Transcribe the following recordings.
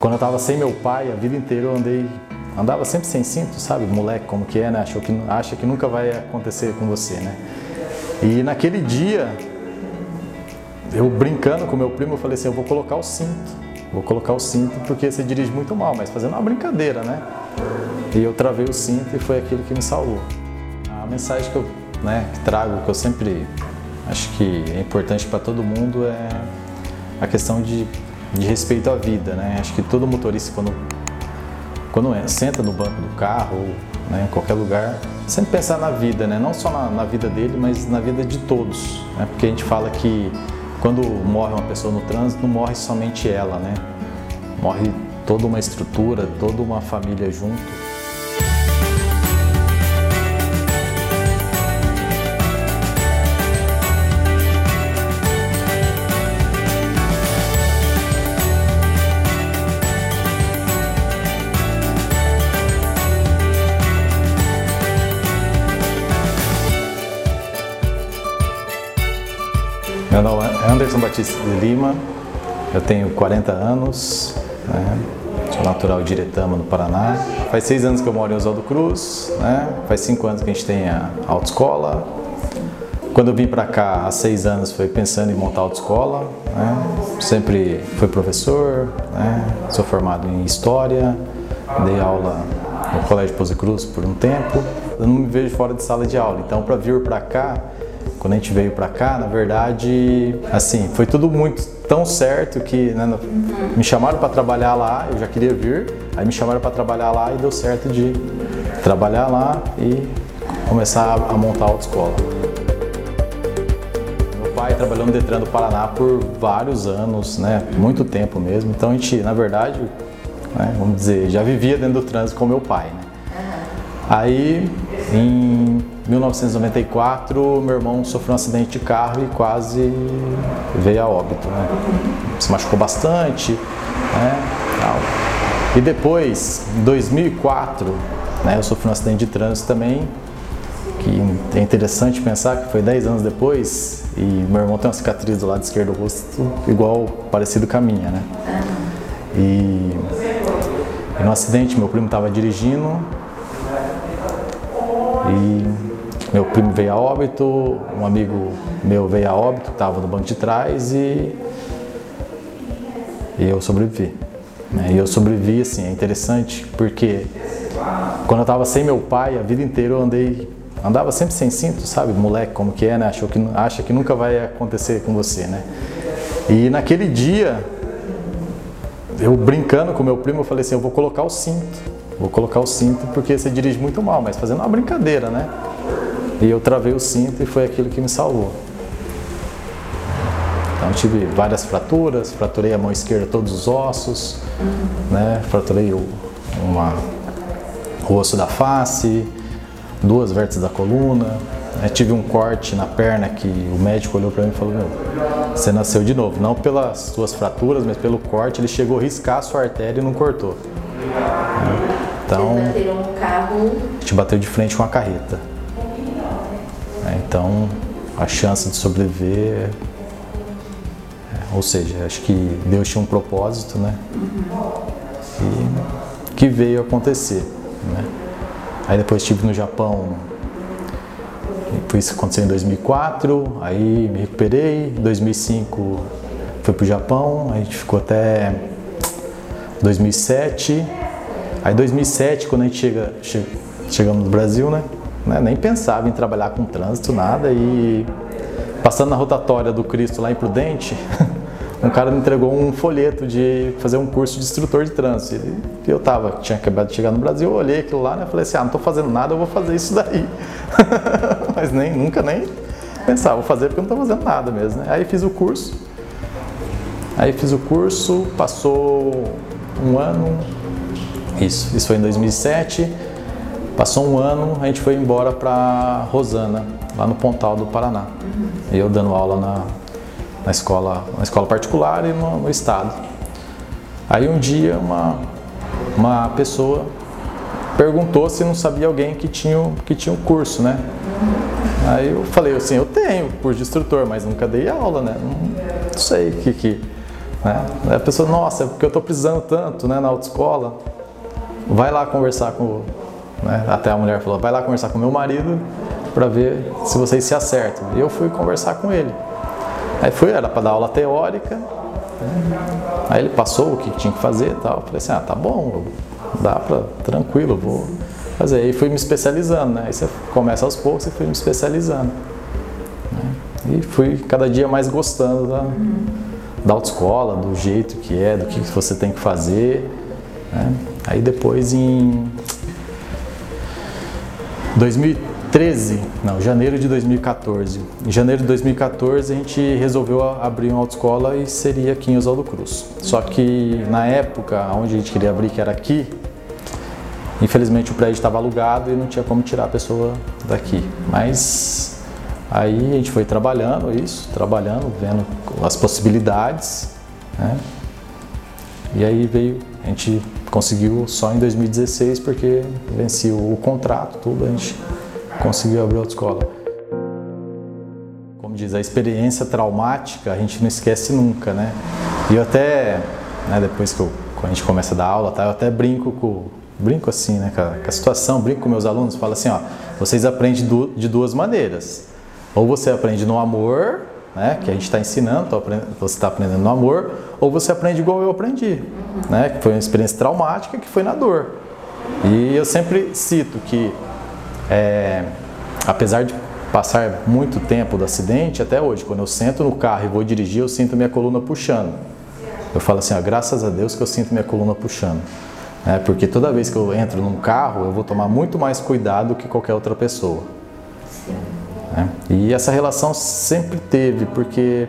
Quando eu tava sem meu pai, a vida inteira eu andei, andava sempre sem cinto, sabe? Moleque como que é, né? Achou que, acha que nunca vai acontecer com você, né? E naquele dia, eu brincando com meu primo, eu falei assim, eu vou colocar o cinto. Vou colocar o cinto porque você dirige muito mal, mas fazendo uma brincadeira, né? E eu travei o cinto e foi aquilo que me salvou. A mensagem que eu né, que trago, que eu sempre acho que é importante para todo mundo é a questão de de respeito à vida, né? Acho que todo motorista quando quando é, senta no banco do carro ou né, em qualquer lugar, sempre pensar na vida, né? Não só na, na vida dele, mas na vida de todos, né? Porque a gente fala que quando morre uma pessoa no trânsito, não morre somente ela, né? Morre toda uma estrutura, toda uma família junto. Anderson Batista de Lima, eu tenho 40 anos, né? sou natural de Iretama, no Paraná. Faz seis anos que eu moro em Oswaldo Cruz, né? faz cinco anos que a gente tem a autoescola. Quando eu vim para cá há seis anos foi pensando em montar autoescola, né? sempre fui professor, né? sou formado em História, dei aula no Colégio Pouso Cruz por um tempo. Eu não me vejo fora de sala de aula, então para vir para cá quando a gente veio para cá, na verdade, assim, foi tudo muito tão certo que né, me chamaram para trabalhar lá, eu já queria vir, aí me chamaram para trabalhar lá e deu certo de trabalhar lá e começar a montar a autoescola. Meu pai trabalhou no Detran do Paraná por vários anos, né, muito tempo mesmo, então a gente, na verdade, né, vamos dizer, já vivia dentro do trânsito com meu pai. Né? Aí, em 1994, meu irmão sofreu um acidente de carro e quase veio a óbito. Né? Se machucou bastante. Né? E depois, em 2004, né, eu sofri um acidente de trânsito também, que é interessante pensar que foi 10 anos depois, e meu irmão tem uma cicatriz do lado esquerdo do rosto igual, parecido com a minha. Né? E, e no acidente, meu primo estava dirigindo e meu primo veio a óbito, um amigo meu veio a óbito, estava no banco de trás e, e eu sobrevivi. Né? E eu sobrevivi, assim, é interessante porque quando eu estava sem meu pai, a vida inteira eu andei, andava sempre sem cinto, sabe? Moleque como que é, né? Achou que, acha que nunca vai acontecer com você, né? E naquele dia, eu brincando com meu primo, eu falei assim, eu vou colocar o cinto. Vou colocar o cinto porque você dirige muito mal, mas fazendo uma brincadeira, né? E eu travei o cinto e foi aquilo que me salvou. Então tive várias fraturas, fraturei a mão esquerda todos os ossos, né? Fraturei o, uma, o osso da face, duas vértices da coluna. Né? Tive um corte na perna que o médico olhou para mim e falou: Meu, você nasceu de novo. Não pelas suas fraturas, mas pelo corte. Ele chegou a riscar a sua artéria e não cortou. Então, Vocês bateram no carro? A gente bateu de frente com a carreta. É, então, a chance de sobreviver, é, ou seja, acho que Deus tinha um propósito, né? E que veio acontecer, né? Aí depois estive no Japão, isso aconteceu em 2004, aí me recuperei, em 2005 fui para o Japão, a gente ficou até 2007, aí 2007 quando a gente chega, che, chegamos no Brasil, né? Né? nem pensava em trabalhar com trânsito, nada. E passando na rotatória do Cristo lá em Prudente, um cara me entregou um folheto de fazer um curso de instrutor de trânsito. E eu tava, tinha acabado de chegar no Brasil, eu olhei aquilo lá, né? Falei assim, ah, não tô fazendo nada, eu vou fazer isso daí. Mas nem, nunca nem pensava, vou fazer porque eu não tô fazendo nada mesmo, né? Aí fiz o curso. Aí fiz o curso, passou um ano, isso, isso foi em 2007. Passou um ano, a gente foi embora para Rosana, lá no Pontal do Paraná. Uhum. Eu dando aula na, na, escola, na escola particular e no, no, estado. Aí um dia uma, uma pessoa perguntou se não sabia alguém que tinha, que tinha um curso, né? Aí eu falei assim, eu tenho curso de instrutor, mas nunca dei aula, né? Não sei o que, que Né? A pessoa, nossa, é porque eu estou precisando tanto né, na autoescola. Vai lá conversar com. Né? Até a mulher falou, vai lá conversar com meu marido para ver se vocês se acertam. E eu fui conversar com ele. Aí fui, era para dar aula teórica. Né? Aí ele passou o que tinha que fazer e tal. Eu falei assim, ah, tá bom, dá para, tranquilo, vou fazer. Aí fui me especializando, né? Aí você começa aos poucos e fui me especializando. Né? E fui cada dia mais gostando da, da autoescola, do jeito que é, do que você tem que fazer. Né? Aí depois em 2013, não, janeiro de 2014. Em janeiro de 2014 a gente resolveu abrir uma autoescola e seria aqui em Oswaldo Cruz. Só que na época onde a gente queria abrir, que era aqui, infelizmente o prédio estava alugado e não tinha como tirar a pessoa daqui. Mas aí a gente foi trabalhando isso, trabalhando, vendo as possibilidades, né? E aí veio, a gente conseguiu só em 2016 porque venceu o contrato, tudo, a gente conseguiu abrir a autoescola. Como diz, a experiência traumática a gente não esquece nunca, né? E eu até, né, depois que eu, a gente começa a dar aula, tá, eu até brinco com, brinco assim, né, com a, com a situação, brinco com meus alunos, falo assim, ó, vocês aprendem de duas maneiras. Ou você aprende no amor, né, que a gente está ensinando, você está aprendendo no amor, ou você aprende igual eu aprendi, né, que foi uma experiência traumática, que foi na dor. E eu sempre cito que, é, apesar de passar muito tempo do acidente, até hoje, quando eu sento no carro e vou dirigir, eu sinto minha coluna puxando. Eu falo assim, ó, graças a Deus que eu sinto minha coluna puxando. Né, porque toda vez que eu entro num carro, eu vou tomar muito mais cuidado que qualquer outra pessoa. Né? E essa relação sempre teve, porque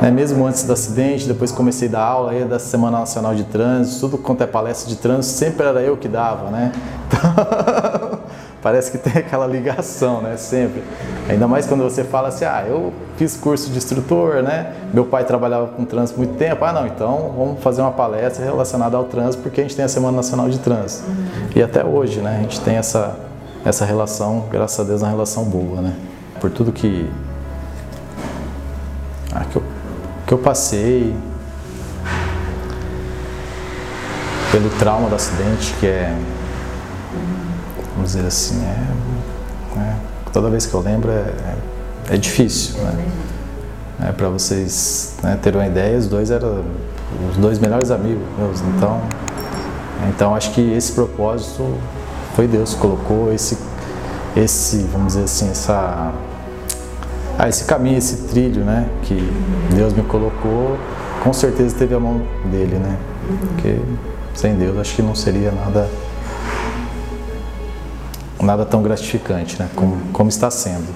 né, mesmo antes do acidente, depois comecei a dar aula aí da Semana Nacional de Trânsito, tudo quanto é palestra de trânsito, sempre era eu que dava, né? Então, parece que tem aquela ligação, né? Sempre. Ainda mais quando você fala assim, ah, eu fiz curso de instrutor, né? Meu pai trabalhava com trânsito muito tempo. Ah, não, então vamos fazer uma palestra relacionada ao trânsito, porque a gente tem a Semana Nacional de Trânsito. E até hoje, né? A gente tem essa, essa relação, graças a Deus, uma relação boa, né? Por tudo que, ah, que, eu, que eu passei, pelo trauma do acidente, que é, vamos dizer assim, é, é toda vez que eu lembro é, é, difícil, né? É, Para vocês né, terem uma ideia, os dois eram os dois melhores amigos meus, então, então acho que esse propósito foi Deus que colocou esse, esse, vamos dizer assim, essa ah, esse caminho, esse trilho, né, que Deus me colocou, com certeza teve a mão dele, né? Porque sem Deus acho que não seria nada nada tão gratificante, né, como, como está sendo.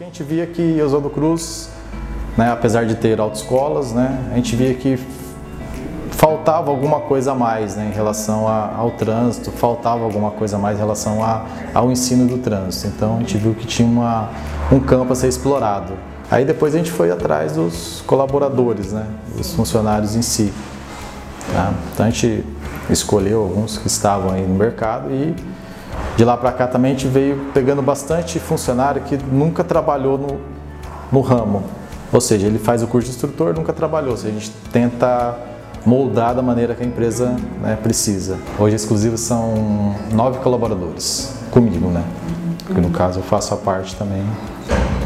A gente via que Oswaldo Cruz, né, apesar de ter autoescolas, né, a gente via que faltava alguma coisa a mais né, em relação a, ao trânsito, faltava alguma coisa a mais em relação a, ao ensino do trânsito. Então a gente viu que tinha uma, um campo a ser explorado. Aí depois a gente foi atrás dos colaboradores, né, dos funcionários em si. Tá? Então a gente escolheu alguns que estavam aí no mercado e de lá para cá também a gente veio pegando bastante funcionário que nunca trabalhou no, no ramo. Ou seja, ele faz o curso de instrutor, nunca trabalhou. Ou seja, a gente tenta moldar da maneira que a empresa né, precisa. Hoje, exclusivos são nove colaboradores comigo, né? Porque no caso eu faço a parte também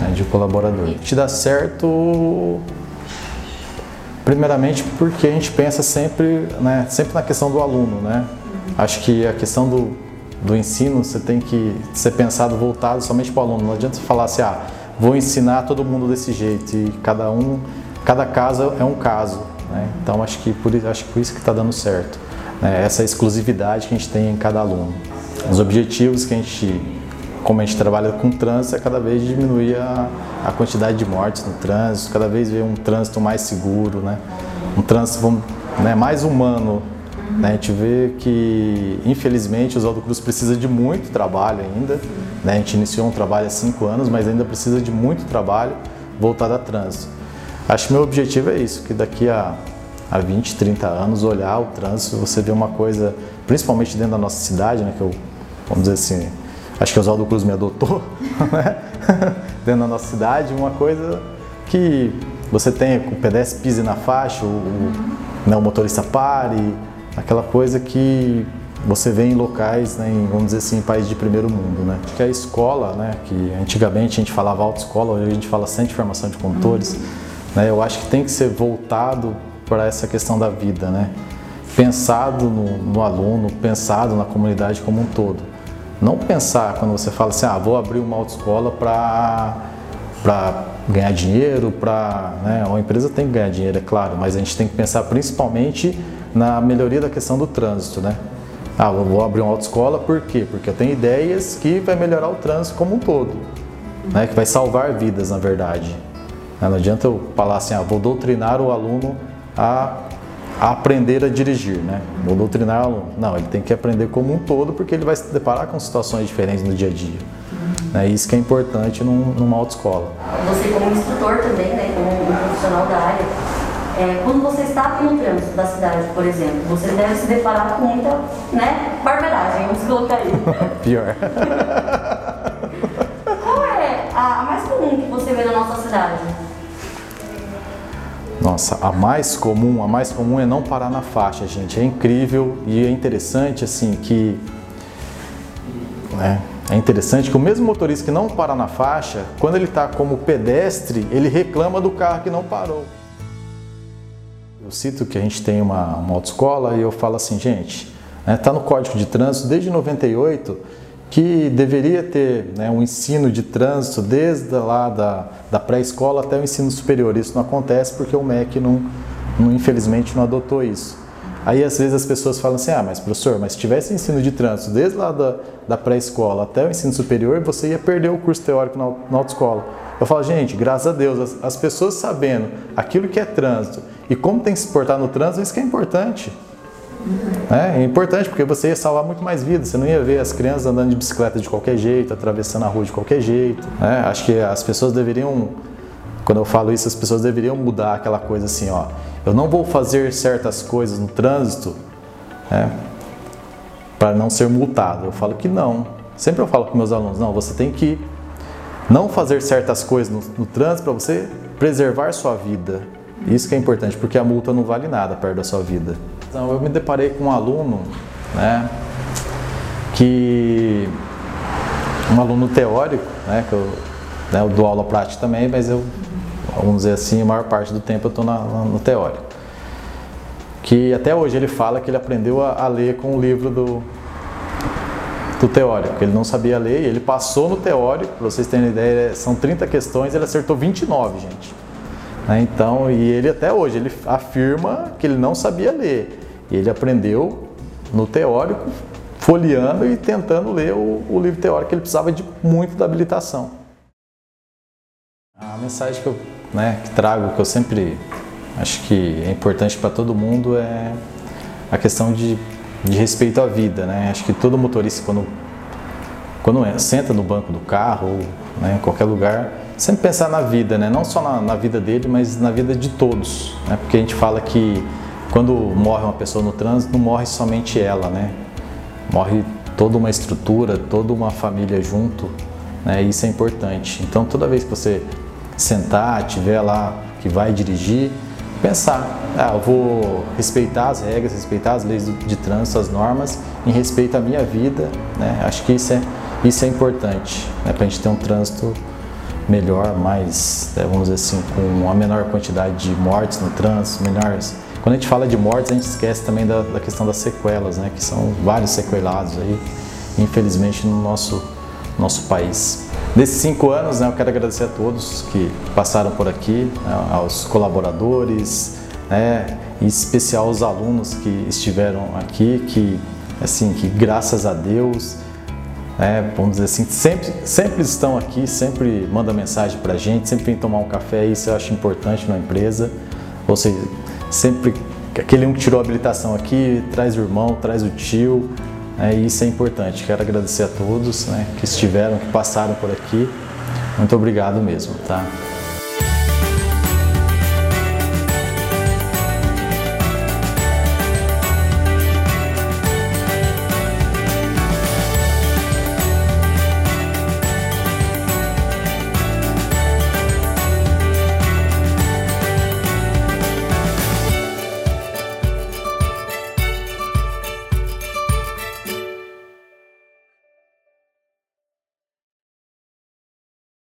né, de colaborador. Te dá certo, primeiramente porque a gente pensa sempre, né, sempre na questão do aluno, né? Acho que a questão do, do ensino você tem que ser pensado voltado somente para o aluno. Não adianta você falar assim, ah, vou ensinar todo mundo desse jeito e cada um, cada caso é um caso. Né? Então acho que por, acho que por isso que está dando certo. Né? Essa exclusividade que a gente tem em cada aluno. Os objetivos que a gente, como a gente trabalha com trânsito, é cada vez diminuir a, a quantidade de mortes no trânsito, cada vez ver um trânsito mais seguro, né? um trânsito né, mais humano. Né? A gente vê que, infelizmente, o Oswaldo Cruz precisa de muito trabalho ainda. Né? A gente iniciou um trabalho há cinco anos, mas ainda precisa de muito trabalho voltado a trânsito. Acho que meu objetivo é isso, que daqui a, a 20, 30 anos, olhar o trânsito, você vê uma coisa, principalmente dentro da nossa cidade, né, que eu, vamos dizer assim, acho que o Oswaldo Cruz me adotou, né? dentro da nossa cidade, uma coisa que você tenha o pedestre pise na faixa, o, o, né, o motorista pare, aquela coisa que você vê em locais, né, em, vamos dizer assim, em países de primeiro mundo, né? Que a escola, né, que antigamente a gente falava autoescola, hoje a gente fala centro de formação de condutores, uhum. Né, eu acho que tem que ser voltado para essa questão da vida, né? Pensado no, no aluno, pensado na comunidade como um todo. Não pensar quando você fala assim, ah, vou abrir uma autoescola para ganhar dinheiro, para né, uma empresa tem que ganhar dinheiro, é claro, mas a gente tem que pensar principalmente na melhoria da questão do trânsito, né? Ah, vou abrir uma autoescola por quê? Porque eu tenho ideias que vai melhorar o trânsito como um todo, né? Que vai salvar vidas, na verdade. Não adianta eu falar assim, ah, vou doutrinar o aluno a, a aprender a dirigir, né? Vou doutrinar o aluno. Não, ele tem que aprender como um todo porque ele vai se deparar com situações diferentes no dia a dia. É isso que é importante num, numa autoescola. Você como instrutor também, né, como profissional da área, é, quando você está no trânsito da cidade, por exemplo, você deve se deparar com muita né, barbeiragem, vamos colocar aí. Pior. Qual é a mais comum que você vê na nossa cidade? Nossa, a mais comum, a mais comum é não parar na faixa, gente. É incrível e é interessante assim que né, é interessante que o mesmo motorista que não para na faixa, quando ele está como pedestre, ele reclama do carro que não parou. Eu cito que a gente tem uma, uma autoescola e eu falo assim, gente, está né, tá no Código de Trânsito desde 98 que deveria ter né, um ensino de trânsito desde lá da, da pré-escola até o ensino superior. Isso não acontece porque o MEC não, não, infelizmente não adotou isso. Aí às vezes as pessoas falam assim, ah, mas professor, mas se tivesse ensino de trânsito desde lá da, da pré-escola até o ensino superior, você ia perder o curso teórico na, na autoescola. Eu falo, gente, graças a Deus, as, as, pessoas sabendo aquilo que é trânsito e como tem que se portar no trânsito, isso que é importante. É, é importante porque você ia salvar muito mais vidas. Você não ia ver as crianças andando de bicicleta de qualquer jeito, atravessando a rua de qualquer jeito. É, acho que as pessoas deveriam, quando eu falo isso, as pessoas deveriam mudar aquela coisa assim, ó. Eu não vou fazer certas coisas no trânsito é, para não ser multado. Eu falo que não. Sempre eu falo para meus alunos, não, você tem que não fazer certas coisas no, no trânsito para você preservar sua vida. Isso que é importante, porque a multa não vale nada perto da sua vida. Então, eu me deparei com um aluno, né, que um aluno teórico, né, que eu, né, eu dou aula prática também, mas eu vamos dizer assim, a maior parte do tempo eu estou no teórico. Que até hoje ele fala que ele aprendeu a, a ler com o livro do, do teórico. Ele não sabia ler, ele passou no teórico, para vocês terem ideia, são 30 questões, ele acertou 29, gente. Né, então, e ele até hoje, ele afirma que ele não sabia ler. Ele aprendeu no teórico, folheando e tentando ler o, o livro teórico, ele precisava de muito da habilitação. A mensagem que eu né, que trago, que eu sempre acho que é importante para todo mundo, é a questão de, de respeito à vida. Né? Acho que todo motorista, quando, quando é, senta no banco do carro ou né, em qualquer lugar, sempre pensar na vida, né? não só na, na, vida dele, mas na vida de todos. Né? Porque a gente fala que quando morre uma pessoa no trânsito, não morre somente ela, né? morre toda uma estrutura, toda uma família junto. Né? Isso é importante. Então, toda vez que você sentar, tiver lá que vai dirigir, pensar, ah, eu vou respeitar as regras, respeitar as leis de trânsito, as normas, em respeito à minha vida, né? Acho que isso é, isso é importante, né? para a gente ter um trânsito melhor, mais, né, vamos dizer assim, com uma menor quantidade de mortes no trânsito, menores. Quando a gente fala de mortes, a gente esquece também da, da questão das sequelas, né? Que são vários sequelados aí, infelizmente, no nosso, nosso país. Nesses cinco anos, né, eu quero agradecer a todos que passaram por aqui, né, aos colaboradores, né, em especial aos alunos que estiveram aqui, que, assim, que graças a Deus, né, vamos dizer assim, sempre, sempre estão aqui, sempre mandam mensagem para a gente, sempre vem tomar um café, isso eu acho importante na empresa, ou seja, sempre aquele um que tirou a habilitação aqui, traz o irmão, traz o tio, é, isso é importante. Quero agradecer a todos né, que estiveram, que passaram por aqui. Muito obrigado mesmo. Tá?